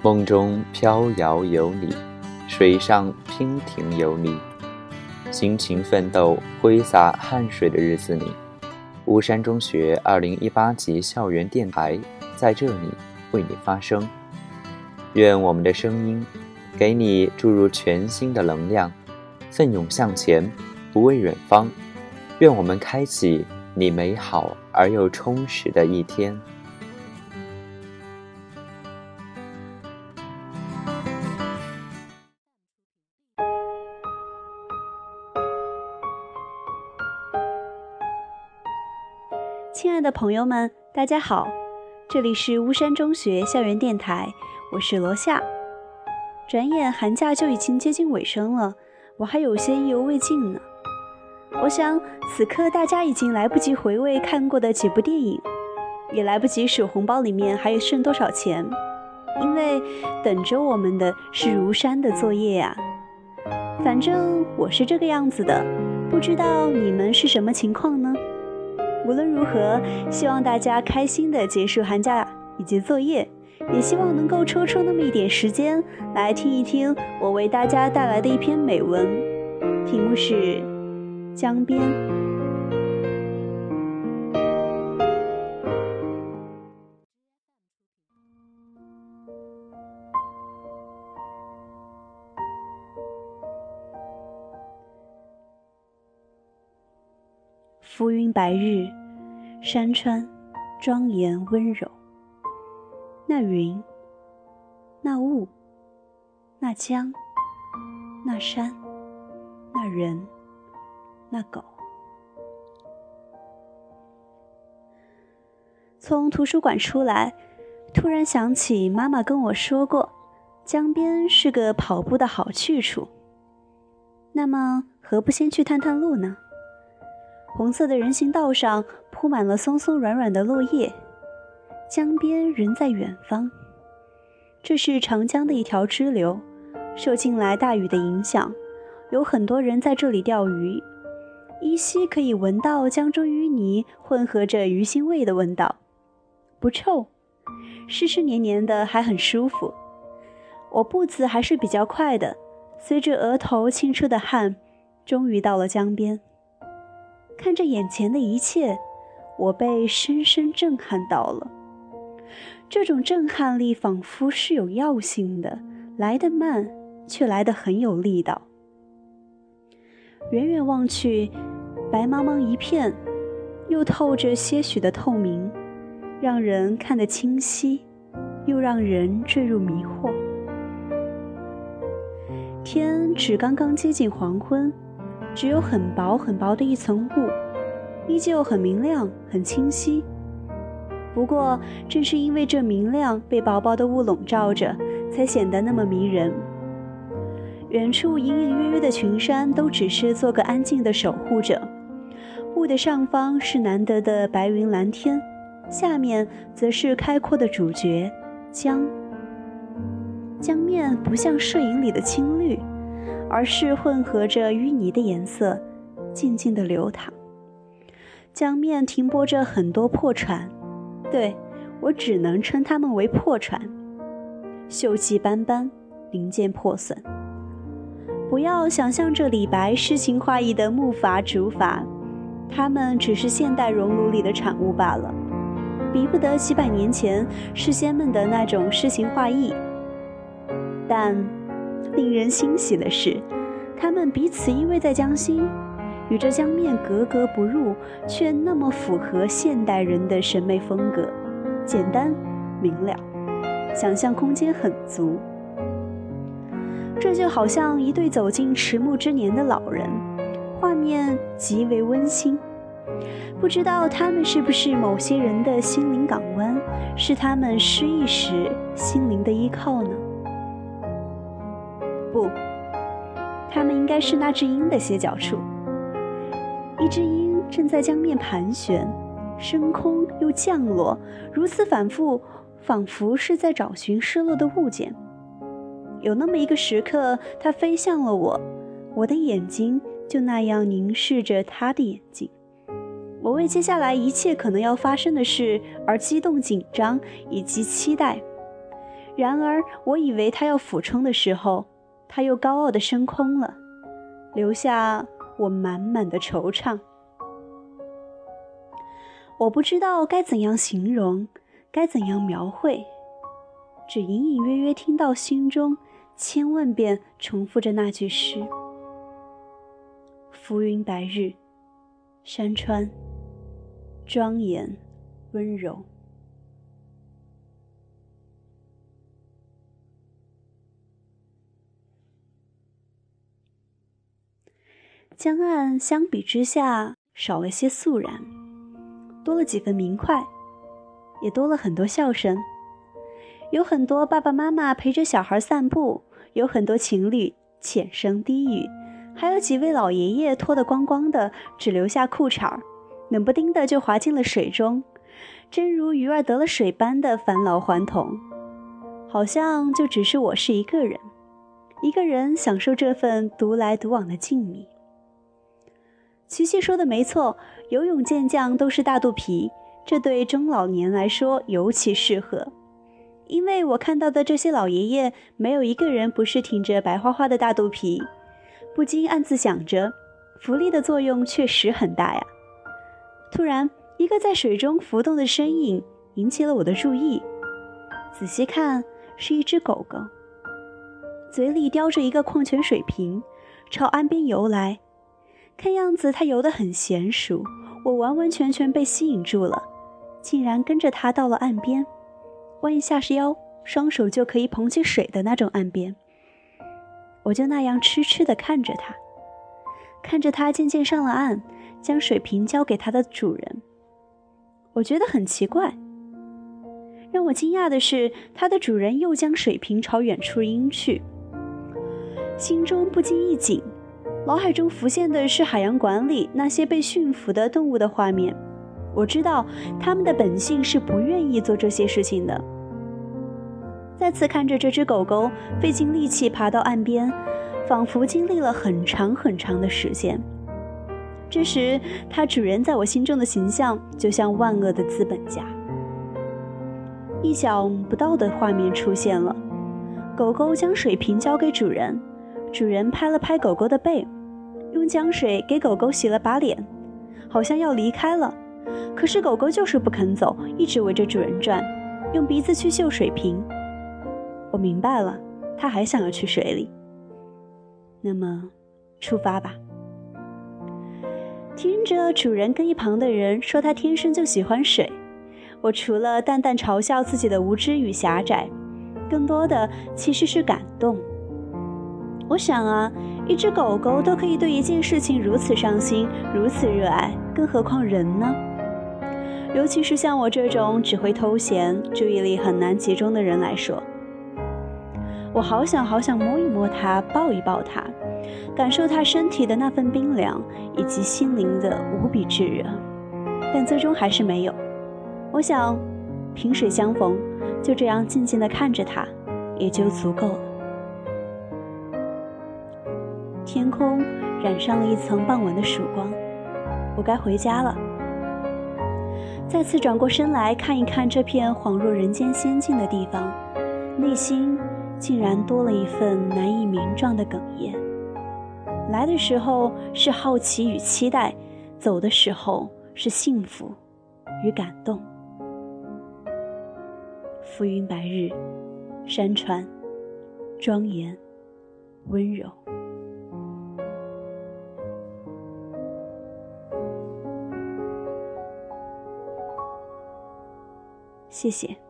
梦中飘摇有你，水上娉婷有你，辛勤奋斗、挥洒汗水的日子里，巫山中学二零一八级校园电台在这里为你发声。愿我们的声音给你注入全新的能量，奋勇向前，不畏远方。愿我们开启你美好而又充实的一天。亲爱的朋友们，大家好，这里是巫山中学校园电台，我是罗夏。转眼寒假就已经接近尾声了，我还有些意犹未尽呢。我想此刻大家已经来不及回味看过的几部电影，也来不及数红包里面还有剩多少钱，因为等着我们的是如山的作业呀。反正我是这个样子的，不知道你们是什么情况呢？无论如何，希望大家开心的结束寒假以及作业，也希望能够抽出那么一点时间来听一听我为大家带来的一篇美文，题目是《江边》。浮云白日，山川庄严温柔。那云，那雾，那江，那山，那人，那狗。从图书馆出来，突然想起妈妈跟我说过，江边是个跑步的好去处。那么，何不先去探探路呢？红色的人行道上铺满了松松软软的落叶，江边人在远方。这是长江的一条支流，受近来大雨的影响，有很多人在这里钓鱼，依稀可以闻到江中淤泥混合着鱼腥味的味道，不臭，湿湿黏黏的，还很舒服。我步子还是比较快的，随着额头沁出的汗，终于到了江边。看着眼前的一切，我被深深震撼到了。这种震撼力仿佛是有药性的，来得慢，却来得很有力道。远远望去，白茫茫一片，又透着些许的透明，让人看得清晰，又让人坠入迷惑。天只刚刚接近黄昏。只有很薄很薄的一层雾，依旧很明亮、很清晰。不过，正是因为这明亮，被薄薄的雾笼罩着，才显得那么迷人。远处隐隐约约的群山，都只是做个安静的守护者。雾的上方是难得的白云蓝天，下面则是开阔的主角江。江面不像摄影里的青绿。而是混合着淤泥的颜色，静静地流淌。江面停泊着很多破船，对我只能称它们为破船，锈迹斑斑，零件破损。不要想象着李白诗情画意的木筏、竹筏，它们只是现代熔炉里的产物罢了，比不得几百年前诗仙们的那种诗情画意。但。令人欣喜的是，他们彼此依偎在江心，与这江面格格不入，却那么符合现代人的审美风格，简单明了，想象空间很足。这就好像一对走进迟暮之年的老人，画面极为温馨。不知道他们是不是某些人的心灵港湾，是他们失意时心灵的依靠呢？不，他们应该是那只鹰的歇脚处。一只鹰正在江面盘旋，升空又降落，如此反复，仿佛是在找寻失落的物件。有那么一个时刻，它飞向了我，我的眼睛就那样凝视着它的眼睛。我为接下来一切可能要发生的事而激动、紧张以及期待。然而，我以为他要俯冲的时候，他又高傲的升空了，留下我满满的惆怅。我不知道该怎样形容，该怎样描绘，只隐隐约约听到心中千万遍重复着那句诗：“浮云白日，山川庄严温柔。”江岸相比之下少了些肃然。多了几分明快，也多了很多笑声。有很多爸爸妈妈陪着小孩散步，有很多情侣浅声低语，还有几位老爷爷脱得光光的，只留下裤衩，冷不丁的就滑进了水中，真如鱼儿得了水般的返老还童。好像就只是我是一个人，一个人享受这份独来独往的静谧。琪琪说的没错。游泳健将都是大肚皮，这对中老年来说尤其适合。因为我看到的这些老爷爷，没有一个人不是挺着白花花的大肚皮，不禁暗自想着，浮力的作用确实很大呀。突然，一个在水中浮动的身影引起了我的注意，仔细看，是一只狗狗，嘴里叼着一个矿泉水瓶，朝岸边游来。看样子它游得很娴熟。我完完全全被吸引住了，竟然跟着他到了岸边，弯一下腰，双手就可以捧起水的那种岸边。我就那样痴痴地看着他，看着他渐渐上了岸，将水瓶交给他的主人。我觉得很奇怪，让我惊讶的是，他的主人又将水瓶朝远处扔去，心中不禁一紧。脑海中浮现的是海洋馆里那些被驯服的动物的画面，我知道它们的本性是不愿意做这些事情的。再次看着这只狗狗费尽力气爬到岸边，仿佛经历了很长很长的时间。这时，它主人在我心中的形象就像万恶的资本家。意想不到的画面出现了，狗狗将水瓶交给主人，主人拍了拍狗狗的背。用江水给狗狗洗了把脸，好像要离开了，可是狗狗就是不肯走，一直围着主人转，用鼻子去嗅水瓶。我明白了，它还想要去水里。那么，出发吧。听着主人跟一旁的人说他天生就喜欢水，我除了淡淡嘲笑自己的无知与狭窄，更多的其实是感动。我想啊。一只狗狗都可以对一件事情如此上心、如此热爱，更何况人呢？尤其是像我这种只会偷闲、注意力很难集中的人来说，我好想好想摸一摸它、抱一抱它，感受它身体的那份冰凉以及心灵的无比炙热，但最终还是没有。我想，萍水相逢，就这样静静地看着它，也就足够了。天空染上了一层傍晚的曙光，我该回家了。再次转过身来看一看这片恍若人间仙境的地方，内心竟然多了一份难以名状的哽咽。来的时候是好奇与期待，走的时候是幸福与感动。浮云白日，山川庄严温柔。谢谢。